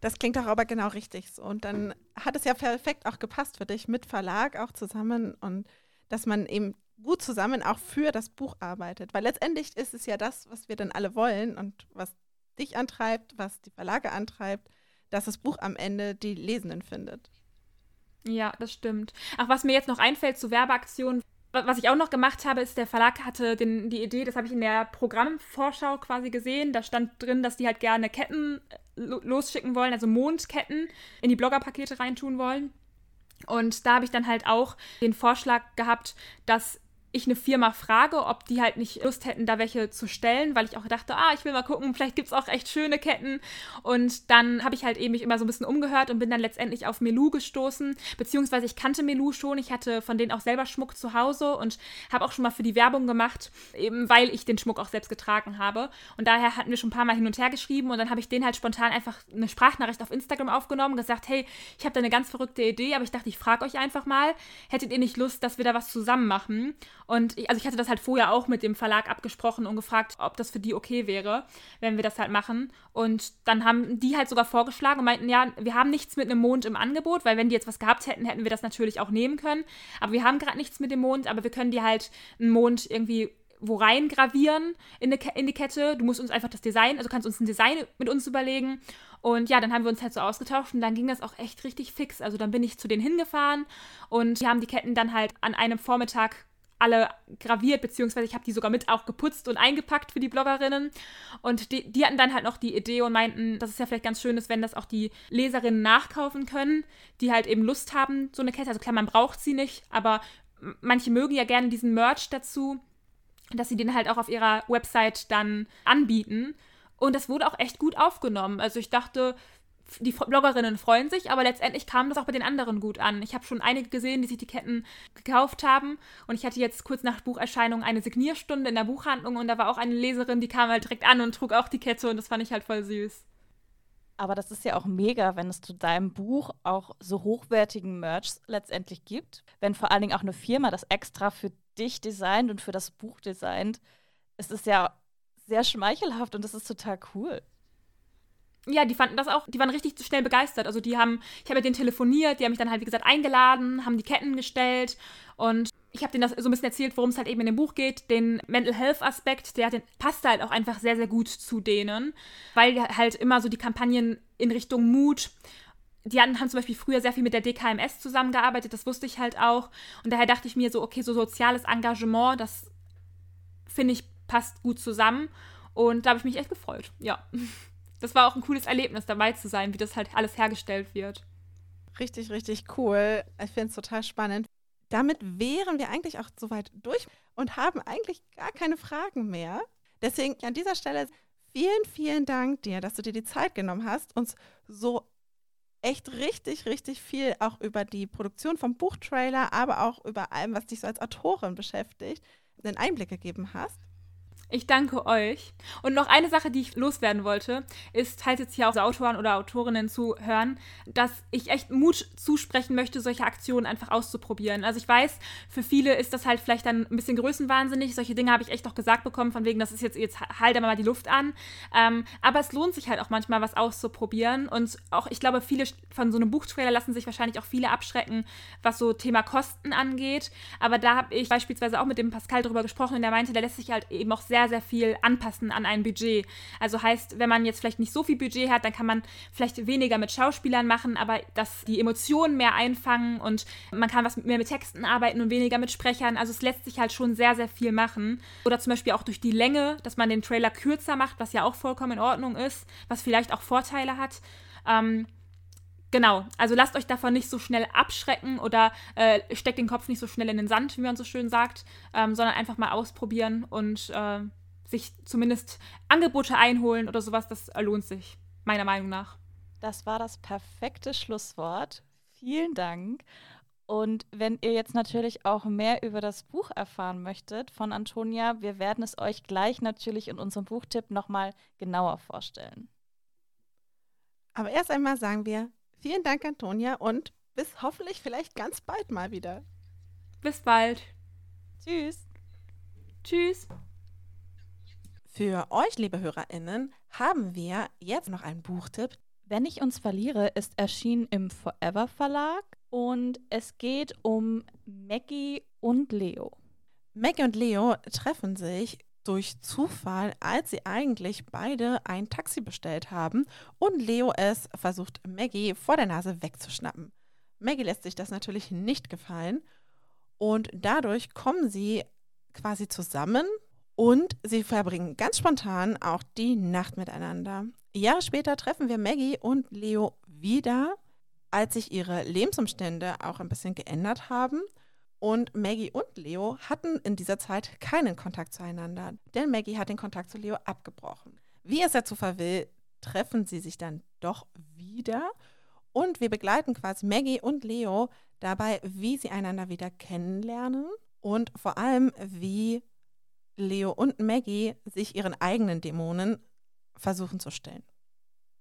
Das klingt doch aber genau richtig so. Und dann hat es ja perfekt auch gepasst für dich mit Verlag auch zusammen und dass man eben gut zusammen auch für das Buch arbeitet. Weil letztendlich ist es ja das, was wir dann alle wollen und was dich antreibt, was die Verlage antreibt, dass das Buch am Ende die Lesenden findet. Ja, das stimmt. Ach, was mir jetzt noch einfällt zu Werbeaktionen, was ich auch noch gemacht habe, ist, der Verlag hatte den, die Idee, das habe ich in der Programmvorschau quasi gesehen. Da stand drin, dass die halt gerne Ketten äh, losschicken wollen, also Mondketten in die Bloggerpakete reintun wollen. Und da habe ich dann halt auch den Vorschlag gehabt, dass ich eine Firma frage, ob die halt nicht Lust hätten, da welche zu stellen, weil ich auch dachte, ah, ich will mal gucken, vielleicht gibt es auch echt schöne Ketten. Und dann habe ich halt eben mich immer so ein bisschen umgehört und bin dann letztendlich auf Melu gestoßen, beziehungsweise ich kannte Melu schon, ich hatte von denen auch selber Schmuck zu Hause und habe auch schon mal für die Werbung gemacht, eben weil ich den Schmuck auch selbst getragen habe. Und daher hatten wir schon ein paar Mal hin und her geschrieben und dann habe ich denen halt spontan einfach eine Sprachnachricht auf Instagram aufgenommen, gesagt, hey, ich habe da eine ganz verrückte Idee, aber ich dachte, ich frage euch einfach mal, hättet ihr nicht Lust, dass wir da was zusammen machen? Und ich, also ich hatte das halt vorher auch mit dem Verlag abgesprochen und gefragt, ob das für die okay wäre, wenn wir das halt machen. Und dann haben die halt sogar vorgeschlagen und meinten, ja, wir haben nichts mit einem Mond im Angebot, weil wenn die jetzt was gehabt hätten, hätten wir das natürlich auch nehmen können. Aber wir haben gerade nichts mit dem Mond, aber wir können dir halt einen Mond irgendwie wo rein gravieren in die, in die Kette. Du musst uns einfach das Design, also kannst uns ein Design mit uns überlegen. Und ja, dann haben wir uns halt so ausgetauscht und dann ging das auch echt richtig fix. Also dann bin ich zu denen hingefahren und die haben die Ketten dann halt an einem Vormittag alle graviert, beziehungsweise ich habe die sogar mit auch geputzt und eingepackt für die Bloggerinnen. Und die, die, hatten dann halt noch die Idee und meinten, dass es ja vielleicht ganz schön ist, wenn das auch die Leserinnen nachkaufen können, die halt eben Lust haben, so eine Kette. Also klar, man braucht sie nicht, aber manche mögen ja gerne diesen Merch dazu, dass sie den halt auch auf ihrer Website dann anbieten. Und das wurde auch echt gut aufgenommen. Also ich dachte, die Bloggerinnen freuen sich, aber letztendlich kam das auch bei den anderen gut an. Ich habe schon einige gesehen, die sich die Ketten gekauft haben und ich hatte jetzt kurz nach Bucherscheinung eine Signierstunde in der Buchhandlung und da war auch eine Leserin, die kam halt direkt an und trug auch die Kette und das fand ich halt voll süß. Aber das ist ja auch mega, wenn es zu deinem Buch auch so hochwertigen Merch letztendlich gibt. Wenn vor allen Dingen auch eine Firma das extra für dich designt und für das Buch designt. Es ist ja sehr schmeichelhaft und das ist total cool ja, die fanden das auch, die waren richtig schnell begeistert. Also die haben, ich habe mit denen telefoniert, die haben mich dann halt, wie gesagt, eingeladen, haben die Ketten gestellt und ich habe denen das so ein bisschen erzählt, worum es halt eben in dem Buch geht. Den Mental Health Aspekt, der den, passt halt auch einfach sehr, sehr gut zu denen, weil halt immer so die Kampagnen in Richtung Mut die haben zum Beispiel früher sehr viel mit der DKMS zusammengearbeitet, das wusste ich halt auch. Und daher dachte ich mir so, okay, so soziales Engagement, das finde ich passt gut zusammen. Und da habe ich mich echt gefreut, ja. Das war auch ein cooles Erlebnis, dabei zu sein, wie das halt alles hergestellt wird. Richtig, richtig cool. Ich finde es total spannend. Damit wären wir eigentlich auch soweit durch und haben eigentlich gar keine Fragen mehr. Deswegen an dieser Stelle vielen, vielen Dank dir, dass du dir die Zeit genommen hast, uns so echt richtig, richtig viel auch über die Produktion vom Buchtrailer, aber auch über allem, was dich so als Autorin beschäftigt, einen Einblick gegeben hast. Ich danke euch. Und noch eine Sache, die ich loswerden wollte, ist, falls jetzt hier auch Autoren oder Autorinnen zuhören, dass ich echt Mut zusprechen möchte, solche Aktionen einfach auszuprobieren. Also ich weiß, für viele ist das halt vielleicht dann ein bisschen größenwahnsinnig. Solche Dinge habe ich echt auch gesagt bekommen, von wegen, das ist jetzt, jetzt halt mal die Luft an. Ähm, aber es lohnt sich halt auch manchmal, was auszuprobieren. Und auch, ich glaube, viele von so einem Buchtrailer lassen sich wahrscheinlich auch viele abschrecken, was so Thema Kosten angeht. Aber da habe ich beispielsweise auch mit dem Pascal drüber gesprochen und der meinte, der lässt sich halt eben auch sehr sehr, sehr viel anpassen an ein Budget. Also heißt, wenn man jetzt vielleicht nicht so viel Budget hat, dann kann man vielleicht weniger mit Schauspielern machen, aber dass die Emotionen mehr einfangen und man kann was mehr mit Texten arbeiten und weniger mit Sprechern. Also es lässt sich halt schon sehr, sehr viel machen. Oder zum Beispiel auch durch die Länge, dass man den Trailer kürzer macht, was ja auch vollkommen in Ordnung ist, was vielleicht auch Vorteile hat. Ähm, Genau, also lasst euch davon nicht so schnell abschrecken oder äh, steckt den Kopf nicht so schnell in den Sand, wie man so schön sagt, ähm, sondern einfach mal ausprobieren und äh, sich zumindest Angebote einholen oder sowas. Das lohnt sich, meiner Meinung nach. Das war das perfekte Schlusswort. Vielen Dank. Und wenn ihr jetzt natürlich auch mehr über das Buch erfahren möchtet von Antonia, wir werden es euch gleich natürlich in unserem Buchtipp nochmal genauer vorstellen. Aber erst einmal sagen wir Vielen Dank, Antonia, und bis hoffentlich vielleicht ganz bald mal wieder. Bis bald. Tschüss. Tschüss. Für euch, liebe HörerInnen, haben wir jetzt noch einen Buchtipp. Wenn ich uns verliere, ist erschienen im Forever Verlag und es geht um Maggie und Leo. Maggie und Leo treffen sich durch Zufall, als sie eigentlich beide ein Taxi bestellt haben und Leo es versucht, Maggie vor der Nase wegzuschnappen. Maggie lässt sich das natürlich nicht gefallen und dadurch kommen sie quasi zusammen und sie verbringen ganz spontan auch die Nacht miteinander. Jahre später treffen wir Maggie und Leo wieder, als sich ihre Lebensumstände auch ein bisschen geändert haben Und Maggie und Leo hatten in dieser Zeit keinen Kontakt zueinander, denn Maggie hat den Kontakt zu Leo abgebrochen. Wie es der Zufall will, treffen sie sich dann doch wieder und wir begleiten quasi Maggie und Leo dabei, wie sie einander wieder kennenlernen und vor allem, wie Leo und Maggie sich ihren eigenen Dämonen versuchen zu stellen.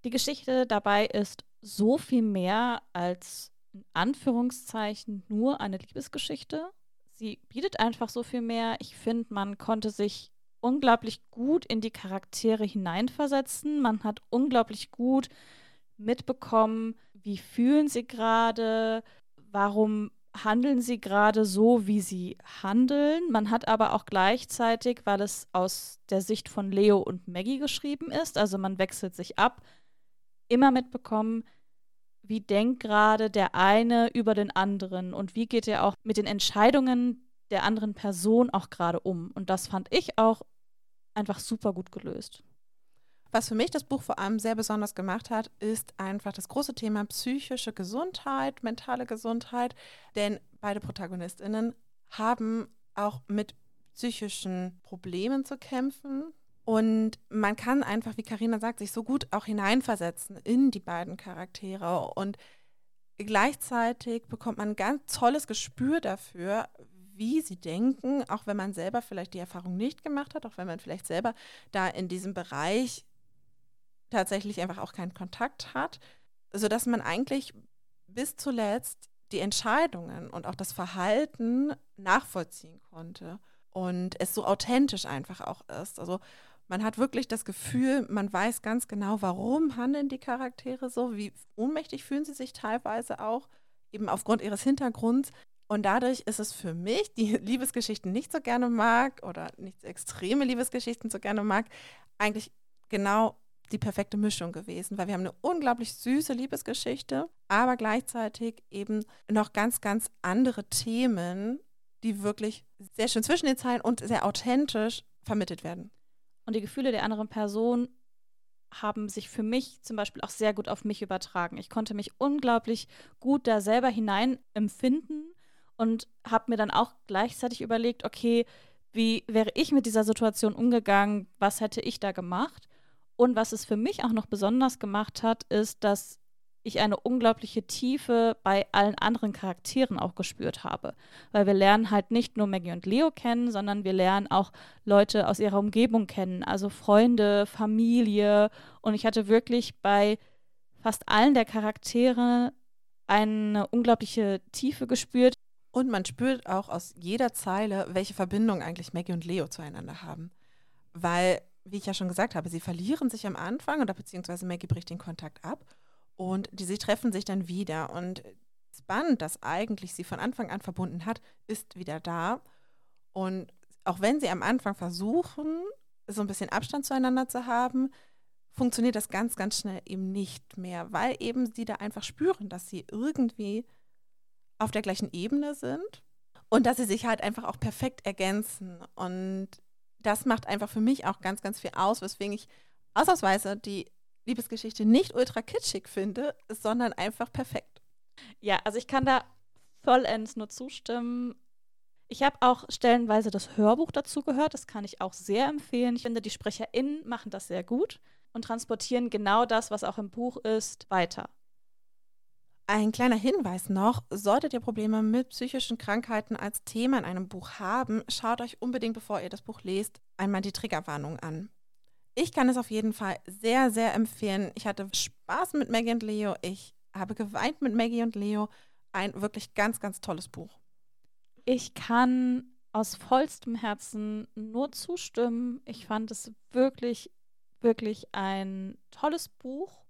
Die Geschichte dabei ist so viel mehr als in Anführungszeichen nur eine Liebesgeschichte. Sie bietet einfach so viel mehr. Ich finde, man konnte sich unglaublich gut in die Charaktere hineinversetzen. Man hat unglaublich gut mitbekommen, wie fühlen sie gerade, warum handeln sie gerade so, wie sie handeln. Man hat aber auch gleichzeitig, weil es aus der Sicht von Leo und Maggie geschrieben ist, also man wechselt sich ab, immer mitbekommen, wie denkt gerade der eine über den anderen und wie geht er auch mit den Entscheidungen der anderen Person auch gerade um. Und das fand ich auch einfach super gut gelöst. Was für mich das Buch vor allem sehr besonders gemacht hat, ist einfach das große Thema psychische Gesundheit, mentale Gesundheit. Denn beide Protagonistinnen haben auch mit psychischen Problemen zu kämpfen. Und man kann einfach, wie Karina sagt, sich so gut auch hineinversetzen in die beiden Charaktere. Und gleichzeitig bekommt man ein ganz tolles Gespür dafür, wie sie denken, auch wenn man selber vielleicht die Erfahrung nicht gemacht hat, auch wenn man vielleicht selber da in diesem Bereich tatsächlich einfach auch keinen Kontakt hat, sodass man eigentlich bis zuletzt die Entscheidungen und auch das Verhalten nachvollziehen konnte und es so authentisch einfach auch ist. Also man hat wirklich das Gefühl, man weiß ganz genau, warum handeln die Charaktere so, wie ohnmächtig fühlen sie sich teilweise auch, eben aufgrund ihres Hintergrunds. Und dadurch ist es für mich, die *laughs* Liebesgeschichten nicht so gerne mag oder nicht extreme Liebesgeschichten so gerne mag, eigentlich genau die perfekte Mischung gewesen, weil wir haben eine unglaublich süße Liebesgeschichte, aber gleichzeitig eben noch ganz, ganz andere Themen, die wirklich sehr schön zwischen den Zeilen und sehr authentisch vermittelt werden. Und die Gefühle der anderen Person haben sich für mich zum Beispiel auch sehr gut auf mich übertragen. Ich konnte mich unglaublich gut da selber hinein empfinden und habe mir dann auch gleichzeitig überlegt, okay, wie wäre ich mit dieser Situation umgegangen? Was hätte ich da gemacht? Und was es für mich auch noch besonders gemacht hat, ist, dass ich eine unglaubliche Tiefe bei allen anderen Charakteren auch gespürt habe. Weil wir lernen halt nicht nur Maggie und Leo kennen, sondern wir lernen auch Leute aus ihrer Umgebung kennen, also Freunde, Familie. Und ich hatte wirklich bei fast allen der Charaktere eine unglaubliche Tiefe gespürt. Und man spürt auch aus jeder Zeile, welche Verbindung eigentlich Maggie und Leo zueinander haben. Weil wie ich ja schon gesagt habe, sie verlieren sich am Anfang oder beziehungsweise Maggie bricht den Kontakt ab und die, sie treffen sich dann wieder. Und das Band, das eigentlich sie von Anfang an verbunden hat, ist wieder da. Und auch wenn sie am Anfang versuchen, so ein bisschen Abstand zueinander zu haben, funktioniert das ganz, ganz schnell eben nicht mehr, weil eben sie da einfach spüren, dass sie irgendwie auf der gleichen Ebene sind und dass sie sich halt einfach auch perfekt ergänzen. Und das macht einfach für mich auch ganz, ganz viel aus, weswegen ich ausnahmsweise die Liebesgeschichte nicht ultra kitschig finde, sondern einfach perfekt. Ja, also ich kann da vollends nur zustimmen. Ich habe auch stellenweise das Hörbuch dazu gehört, das kann ich auch sehr empfehlen. Ich finde, die SprecherInnen machen das sehr gut und transportieren genau das, was auch im Buch ist, weiter. Ein kleiner Hinweis noch, solltet ihr Probleme mit psychischen Krankheiten als Thema in einem Buch haben, schaut euch unbedingt, bevor ihr das Buch lest, einmal die Triggerwarnung an. Ich kann es auf jeden Fall sehr, sehr empfehlen. Ich hatte Spaß mit Maggie und Leo. Ich habe geweint mit Maggie und Leo. Ein wirklich ganz, ganz tolles Buch. Ich kann aus vollstem Herzen nur zustimmen. Ich fand es wirklich, wirklich ein tolles Buch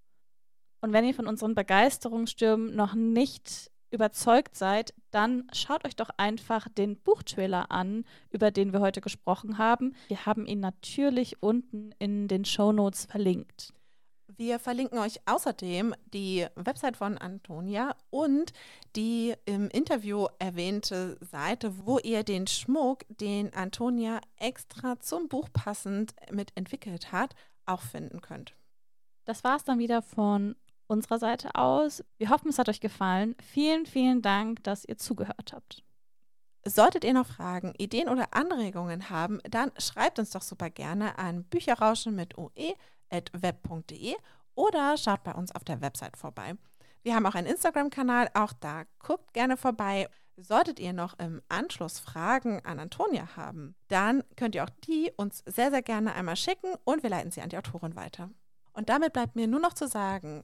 und wenn ihr von unseren Begeisterungsstürmen noch nicht überzeugt seid, dann schaut euch doch einfach den Buchtrailer an, über den wir heute gesprochen haben. Wir haben ihn natürlich unten in den Show Notes verlinkt. Wir verlinken euch außerdem die Website von Antonia und die im Interview erwähnte Seite, wo ihr den Schmuck, den Antonia extra zum Buch passend mit entwickelt hat, auch finden könnt. Das war es dann wieder von unserer Seite aus. Wir hoffen, es hat euch gefallen. Vielen, vielen Dank, dass ihr zugehört habt. solltet ihr noch Fragen, Ideen oder Anregungen haben, dann schreibt uns doch super gerne an bücherrauschen mit oe.web.de oder schaut bei uns auf der Website vorbei. Wir haben auch einen Instagram-Kanal, auch da guckt gerne vorbei. Solltet ihr noch im Anschluss Fragen an Antonia haben, dann könnt ihr auch die uns sehr, sehr gerne einmal schicken und wir leiten sie an die Autorin weiter. Und damit bleibt mir nur noch zu sagen,